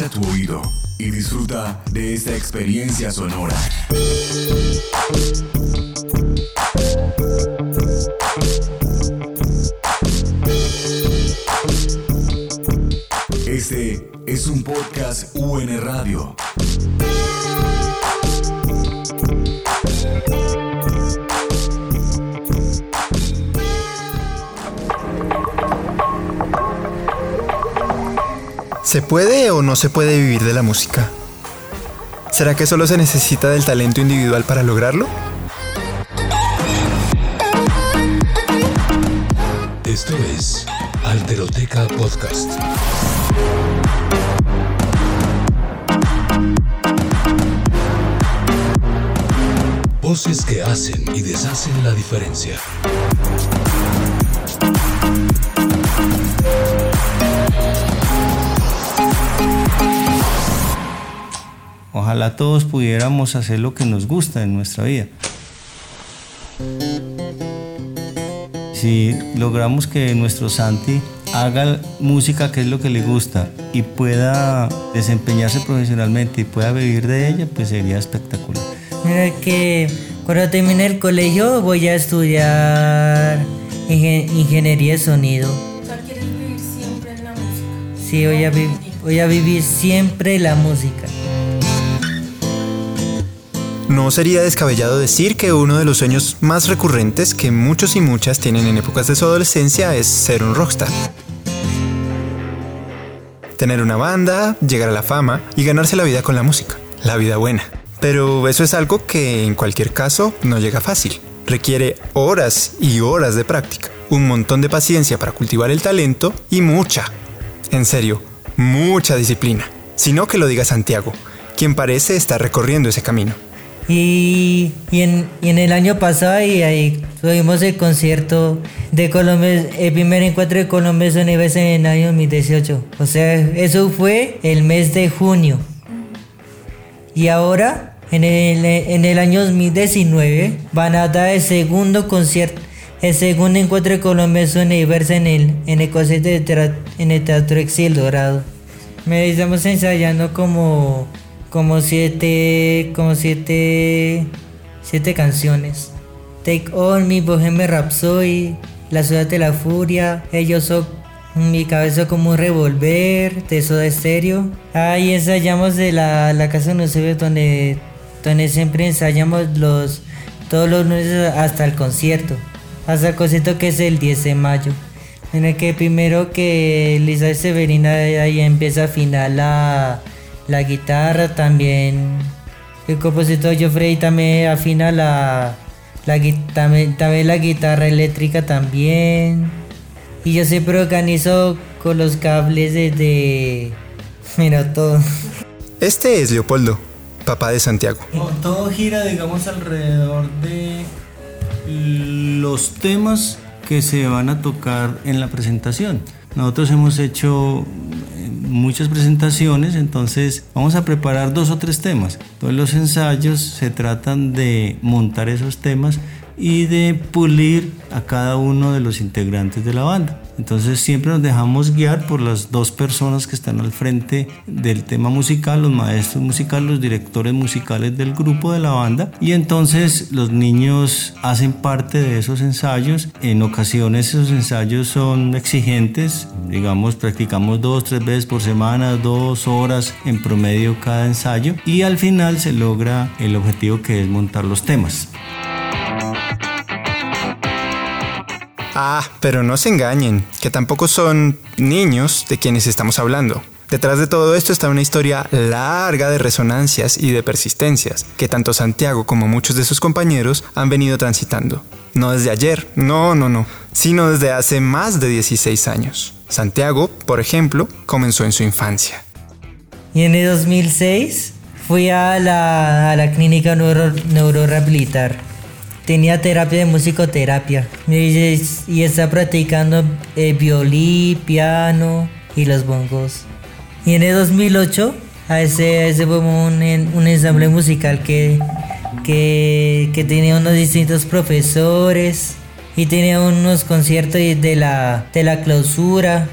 Agudiza tu oído y disfruta de esta experiencia sonora. Este es un podcast UN Radio. ¿Se puede o no se puede vivir de la música? ¿Será que solo se necesita del talento individual para lograrlo? Esto es Alteroteca Podcast. Voces que hacen y deshacen la diferencia. Ojalá todos pudiéramos hacer lo que nos gusta en nuestra vida. Si logramos que nuestro Santi haga música que es lo que le gusta y pueda desempeñarse profesionalmente y pueda vivir de ella, pues sería espectacular. Mira que cuando termine el colegio voy a estudiar ingeniería de sonido. O sea, ¿quieres vivir siempre en la música? Sí, voy a, voy a vivir siempre la música. No sería descabellado decir que uno de los sueños más recurrentes que muchos y muchas tienen en épocas de su adolescencia es ser un rockstar. Tener una banda, llegar a la fama y ganarse la vida con la música, la vida buena. Pero eso es algo que en cualquier caso no llega fácil. Requiere horas y horas de práctica, un montón de paciencia para cultivar el talento y mucha, en serio, mucha disciplina. Sino que lo diga Santiago, quien parece estar recorriendo ese camino. Y, en, el año pasado y ahí tuvimos el concierto de Colombia, el primer encuentro de Colombia Universo en el año 2018. O sea, eso fue el mes de junio. Y ahora, en el, en el año 2019, van a dar el segundo concierto, el segundo encuentro de Colombia Universo en el, en el concierto de en el Teatro Exil Dorado. Me estamos ensayando como como siete, como siete, siete canciones. Take On, Mi Bohemian Rhapsody, La Ciudad de la Furia, Ellos son Mi Cabeza como un revolver, de Soda Estéreo. Ahí ensayamos de la, la casa de donde, donde siempre ensayamos los, todos los lunes hasta el concierto. Hasta el concierto que es el 10 de mayo. En el que primero que Lisa Severina ahí empieza a afinar la la guitarra también. El compositor Geoffrey también afina la, la, también, también la guitarra eléctrica también. Y yo siempre organizo con los cables desde... Mira, todo. Este es Leopoldo, papá de Santiago. Todo gira, digamos, alrededor de los temas que se van a tocar en la presentación. Nosotros hemos hecho muchas presentaciones, entonces vamos a preparar dos o tres temas. Todos los ensayos se tratan de montar esos temas y de pulir a cada uno de los integrantes de la banda. Entonces siempre nos dejamos guiar por las dos personas que están al frente del tema musical, los maestros musicales, los directores musicales del grupo de la banda. Y entonces los niños hacen parte de esos ensayos. En ocasiones esos ensayos son exigentes, digamos, practicamos dos, tres veces por semana, dos horas en promedio cada ensayo. Y al final se logra el objetivo que es montar los temas. Ah, pero no se engañen, que tampoco son niños de quienes estamos hablando. Detrás de todo esto está una historia larga de resonancias y de persistencias que tanto Santiago como muchos de sus compañeros han venido transitando. No desde ayer, no, no, no, sino desde hace más de 16 años. Santiago, por ejemplo, comenzó en su infancia. Y en el 2006 fui a la, a la clínica neuro, neurorehabilitar tenía terapia de musicoterapia y, está practicando eh, violín, piano y los bongos. Y en el 2008 a ese, ese fue un, un ensamble musical que, que, tenía unos distintos profesores y tenía unos conciertos de la, de la clausura.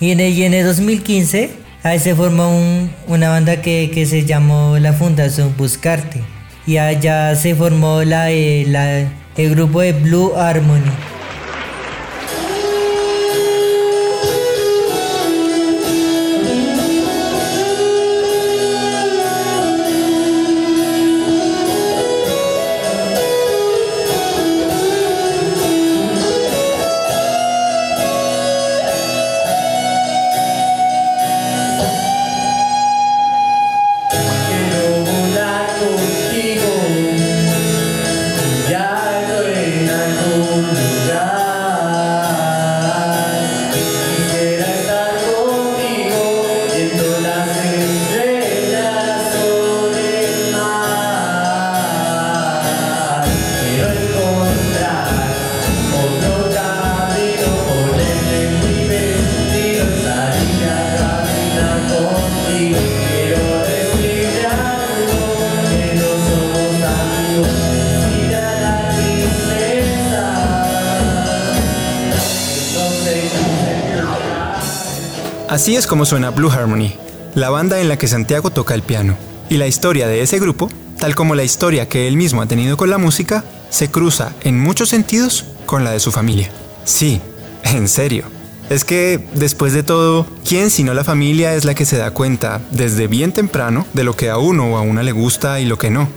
Y en el, y en el 2015 ahí se formó un- una banda que, que se llamó la Fundación Buscarte. Y allá se formó la, el grupo de Blue Harmony. Así es como suena Blue Harmony, la banda en la que Santiago toca el piano. Y la historia de ese grupo, tal como la historia que él mismo ha tenido con la música, se cruza en muchos sentidos con la de su familia. Sí, en serio. Es que, después de todo, ¿quién sino la familia es la que se da cuenta desde bien temprano de lo que a uno o a una le gusta y lo que no?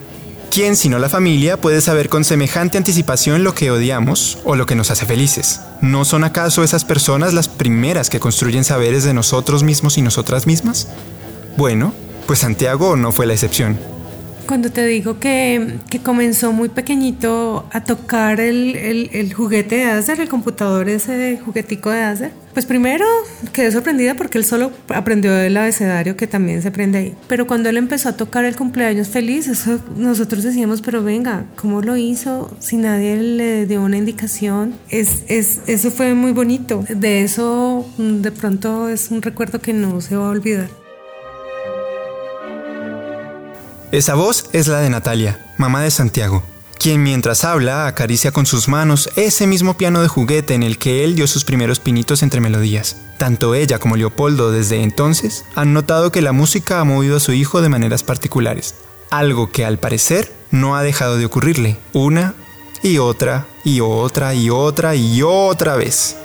¿Quién sino la familia puede saber con semejante anticipación lo que odiamos o lo que nos hace felices? ¿No son acaso esas personas las primeras que construyen saberes de nosotros mismos y nosotras mismas? Bueno, pues Santiago no fue la excepción. Cuando te digo que, que comenzó muy pequeñito a tocar el, el- el juguete de Acer, el computador ese juguetico de Acer, pues primero quedé sorprendida porque él solo aprendió el abecedario que también se aprende ahí. Pero cuando él empezó a tocar el cumpleaños feliz, eso nosotros decíamos, pero venga, ¿cómo lo hizo si nadie le dio una indicación? Es, es, eso fue muy bonito. De eso mm, de pronto es un recuerdo que no se va a olvidar. Esa voz es la de Natalia, mamá de Santiago, quien mientras habla acaricia con sus manos ese mismo piano de juguete en el que él dio sus primeros pinitos entre melodías. Tanto ella como Leopoldo desde entonces han notado que la música ha movido a su hijo de maneras particulares, algo que al parecer no ha dejado de ocurrirle una y otra y otra y otra y otra vez.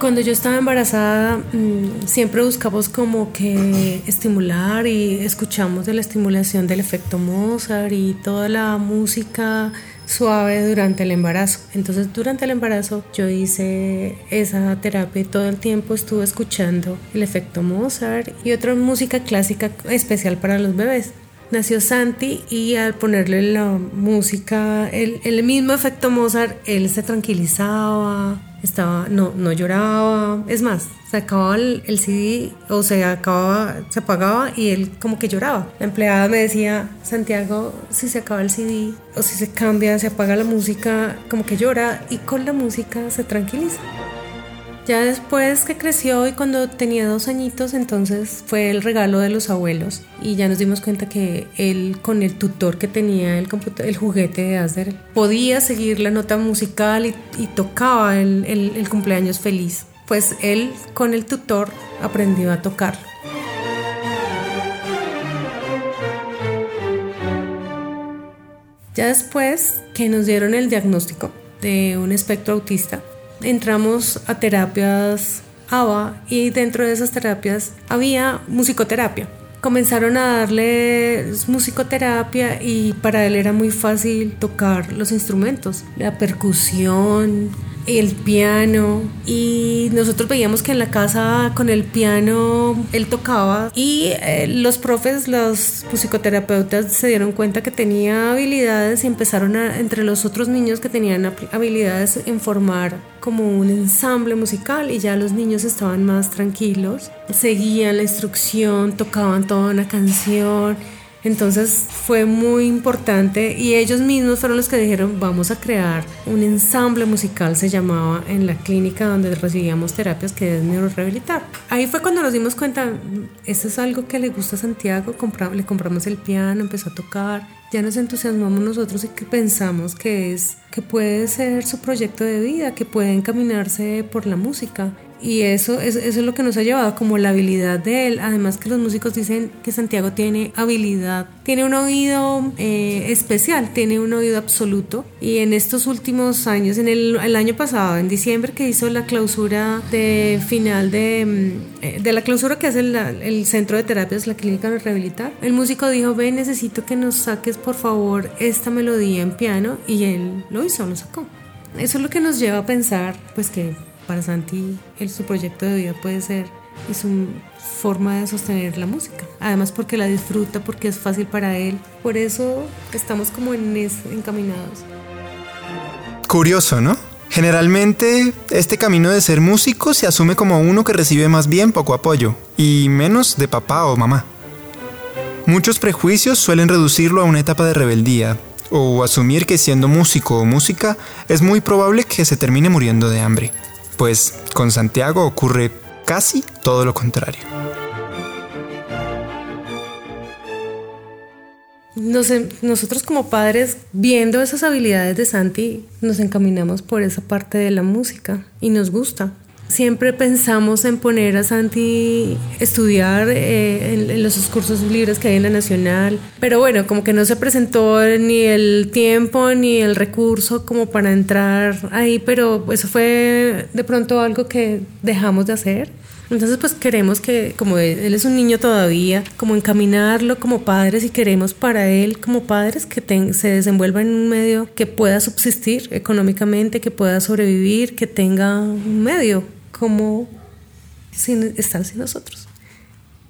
Cuando yo estaba embarazada, mm, siempre buscamos como que estimular y escuchamos de la estimulación del efecto Mozart y toda la música suave durante el embarazo. Entonces, durante el embarazo yo hice esa terapia y todo el tiempo estuve escuchando el efecto Mozart y otra música clásica especial para los bebés. Nació Santi y al ponerle la música, el, el mismo efecto Mozart, él se tranquilizaba, estaba, no, no lloraba. Es más, se acababa el, el CD o se acababa, se apagaba y él como que lloraba. La empleada me decía, Santiago, si se acaba el CD o si se cambia, se apaga la música, como que llora y con la música se tranquiliza. Ya después que creció y cuando tenía dos añitos, entonces fue el regalo de los abuelos y ya nos dimos cuenta que él con el tutor que tenía el, el juguete de Acer podía seguir la nota musical y, y tocaba el, el- el cumpleaños feliz. Pues él con el tutor aprendió a tocarlo. Ya después que nos dieron el diagnóstico de un espectro autista, entramos a terapias ABA y dentro de esas terapias había musicoterapia. Comenzaron a darle musicoterapia y para él era muy fácil tocar los instrumentos, la percusión, el piano y nosotros veíamos que en la casa con el piano él tocaba y eh, los profes, los musicoterapeutas se dieron cuenta que tenía habilidades y empezaron a, entre los otros niños que tenían habilidades en formar como un ensamble musical y ya los niños estaban más tranquilos, seguían la instrucción, tocaban toda una canción. Entonces fue muy importante y ellos mismos fueron los que dijeron vamos a crear un ensamble musical, se llamaba en la clínica donde recibíamos terapias que es neurorehabilitar. Ahí fue cuando nos dimos cuenta, esto es algo que le gusta a Santiago, compra- le compramos el piano, empezó a tocar, ya nos entusiasmamos nosotros y que pensamos que es que puede ser su proyecto de vida, que puede encaminarse por la música Y eso, es- eso es lo que nos ha llevado como la habilidad de él. Además que los músicos dicen que Santiago tiene habilidad, tiene un oído eh, especial, tiene un oído absoluto. Y en estos últimos años, en el, el año pasado, en diciembre que hizo la clausura de final de, mm, de la clausura que hace la- el centro de terapias, la clínica de rehabilitar, el músico dijo, ven, necesito que nos saques por favor esta melodía en piano. Y él lo hizo, lo sacó. Eso es lo que nos lleva a pensar, pues que para Santi su proyecto de vida puede ser y su forma de sostener la música. Además porque la disfruta, porque es fácil para él. Por eso estamos como encaminados. Curioso, ¿no? Generalmente, este camino de ser músico se asume como uno que recibe más bien poco apoyo y menos de papá o mamá. Muchos prejuicios suelen reducirlo a una etapa de rebeldía o asumir que siendo músico o música es muy probable que se termine muriendo de hambre. Pues con Santiago ocurre casi todo lo contrario. Nosotros como padres, viendo esas habilidades de Santi, nos encaminamos por esa parte de la música y nos gusta. Siempre pensamos en poner a Santi estudiar eh, en, los cursos libres que hay en la Nacional, pero bueno, como que no se presentó ni el tiempo ni el recurso como para entrar ahí, pero eso fue de pronto algo que dejamos de hacer. Entonces, pues queremos que, como él, es un niño todavía, como encaminarlo como padres y queremos para él como padres que se desenvuelva en un medio que pueda subsistir económicamente, que pueda sobrevivir, que tenga un medio como sin estar sin nosotros.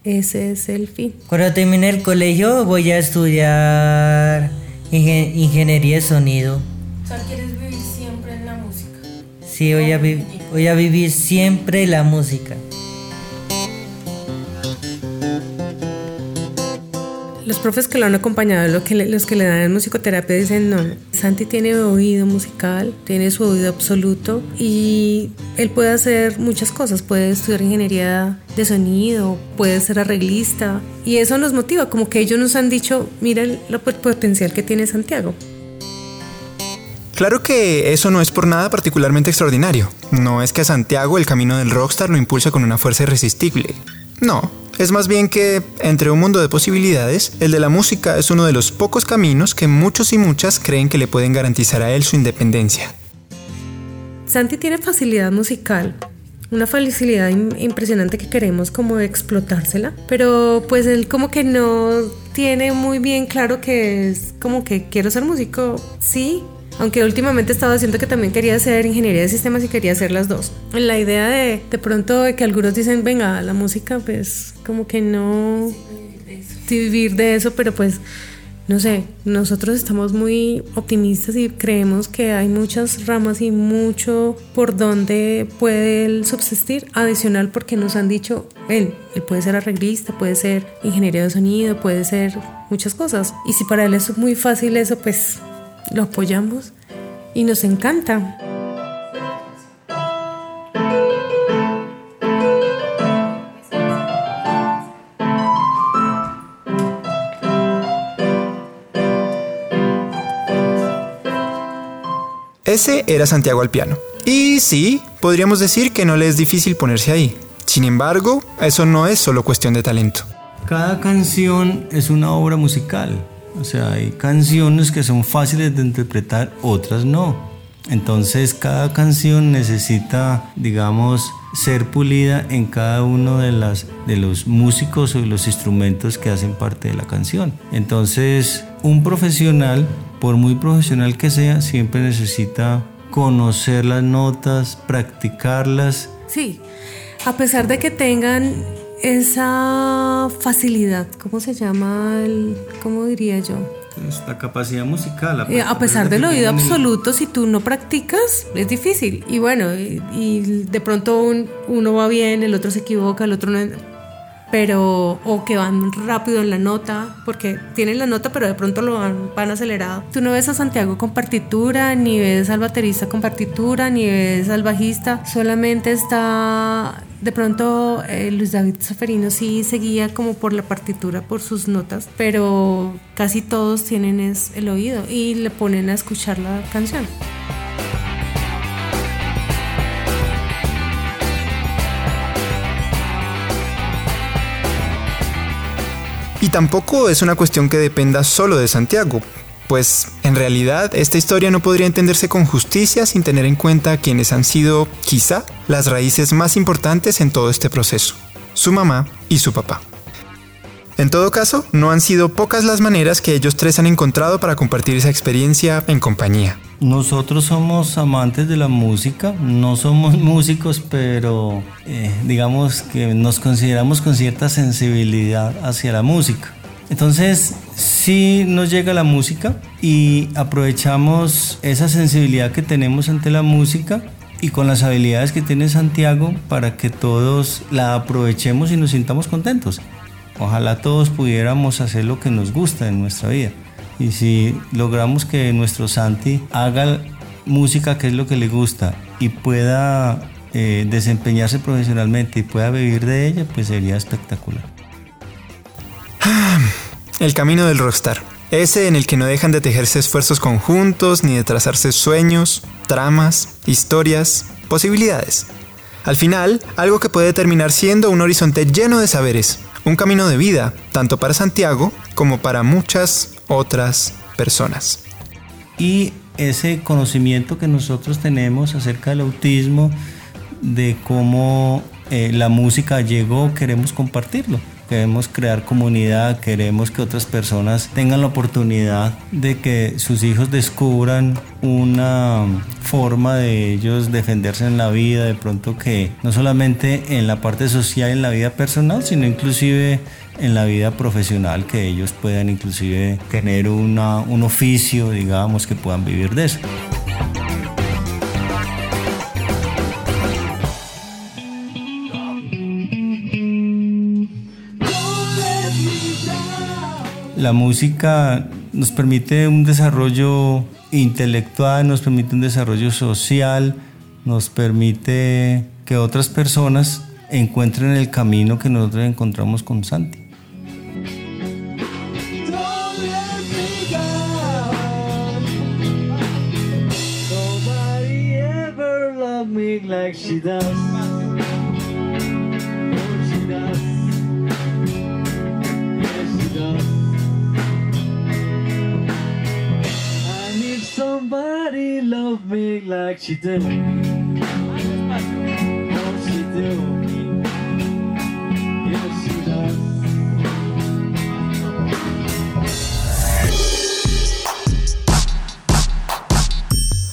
Ese es el fin. Cuando termine el colegio voy a estudiar ingen- ingeniería de sonido. O sea, quieres vivir siempre en la música. Sí, voy a, vi- voy a vivir siempre la música. Los profes que lo han acompañado, lo que le- los que le dan musicoterapia dicen, no, Santi tiene oído musical, tiene su oído absoluto y él puede hacer muchas cosas, puede estudiar ingeniería de sonido, puede ser arreglista y eso nos motiva, como que ellos nos han dicho, mira el, potencial que tiene Santiago. Claro que eso no es por nada particularmente extraordinario. No es que a Santiago el camino del rockstar lo impulsa con una fuerza irresistible. No, es más bien que, entre un mundo de posibilidades, el de la música es uno de los pocos caminos que muchos y muchas creen que le pueden garantizar a él su independencia. Santi tiene facilidad musical, una facilidad im- impresionante que queremos como explotársela, pero pues él como que no tiene muy bien claro que es como que quiero ser músico, sí. Aunque últimamente estaba diciendo que también quería hacer ingeniería de sistemas y quería hacer las dos. La idea de de pronto de que algunos dicen, venga, la música pues como que no vivir de eso, pero pues no sé, nosotros estamos muy optimistas y creemos que hay muchas ramas y mucho por donde puede él subsistir adicional porque nos han dicho él, él puede ser arreglista, puede ser ingeniero de sonido, puede ser muchas cosas. Y si para él es muy fácil eso, pues lo apoyamos y nos encanta. Ese era Santiago al piano. Y sí, podríamos decir que no le es difícil ponerse ahí. Sin embargo, eso no es solo cuestión de talento. Cada canción es una obra musical. O sea, hay canciones que son fáciles de interpretar, otras no. Entonces cada canción necesita, digamos, ser pulida en cada uno de, las, de los músicos o de los instrumentos que hacen parte de la canción. Entonces un profesional, por muy profesional que sea, siempre necesita conocer las notas, practicarlas Sí, a pesar de que tengan esa facilidad, ¿cómo se llama? El, ¿Cómo diría yo? Es la capacidad musical. Eh, a pesar de del oído absoluto, si tú no practicas, es difícil. Y bueno, y, y de pronto un- uno va bien, el otro se equivoca, el otro no. Pero, o que van rápido en la nota, porque tienen la nota, pero de pronto lo van, van acelerado. Tú no ves a Santiago con partitura, ni ves al baterista con partitura, ni ves al bajista. Solamente está, de pronto, eh, Luis David Saferino sí seguía como por la partitura, por sus notas, pero casi todos tienen es el oído y le ponen a escuchar la canción. Tampoco es una cuestión que dependa solo de Santiago, pues en realidad esta historia no podría entenderse con justicia sin tener en cuenta quienes han sido, quizá, las raíces más importantes en todo este proceso, su mamá y su papá. En todo caso, no han sido pocas las maneras que ellos tres han encontrado para compartir esa experiencia en compañía. Nosotros somos amantes de la música, no somos músicos, pero eh, digamos que nos consideramos con cierta sensibilidad hacia la música. Entonces, sí nos llega la música y aprovechamos esa sensibilidad que tenemos ante la música y con las habilidades que tiene Santiago para que todos la aprovechemos y nos sintamos contentos. Ojalá todos pudiéramos hacer lo que nos gusta en nuestra vida. Y si logramos que nuestro Santi haga música que es lo que le gusta y pueda eh, desempeñarse profesionalmente y pueda vivir de ella, pues sería espectacular. El camino del rockstar. Ese en el que no dejan de tejerse esfuerzos conjuntos ni de trazarse sueños, tramas, historias, posibilidades. Al final, algo que puede terminar siendo un horizonte lleno de saberes, un camino de vida, tanto para Santiago como para muchas otras personas. Y ese conocimiento que nosotros tenemos acerca del autismo, de cómo eh, la música llegó, queremos compartirlo. Queremos crear comunidad, queremos que otras personas tengan la oportunidad de que sus hijos descubran una forma de ellos defenderse en la vida, de pronto que no solamente en la parte social, en la vida personal, sino inclusive en la vida profesional, que ellos puedan inclusive tener un oficio, digamos, que puedan vivir de eso. La música nos permite un desarrollo intelectual, nos permite un desarrollo social, nos permite que otras personas encuentren el camino que nosotros encontramos con Santi. She.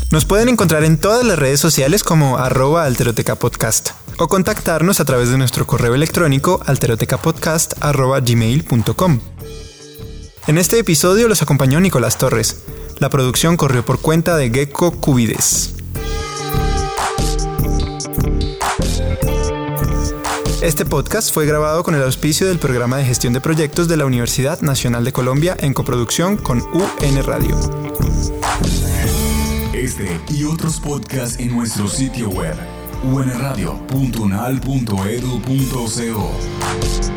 Nos pueden encontrar en todas las redes sociales como arroba alteroteca podcast o contactarnos a través de nuestro correo electrónico alterotecapodcast arroba gmail.com. En este episodio los acompañó Nicolás Torres. La producción corrió por cuenta de Gecko Cubides. Este podcast fue grabado con el auspicio del programa de gestión de proyectos de la Universidad Nacional de Colombia en coproducción con UN Radio. Este y otros podcasts en nuestro sitio web unradio.unal.edu.co.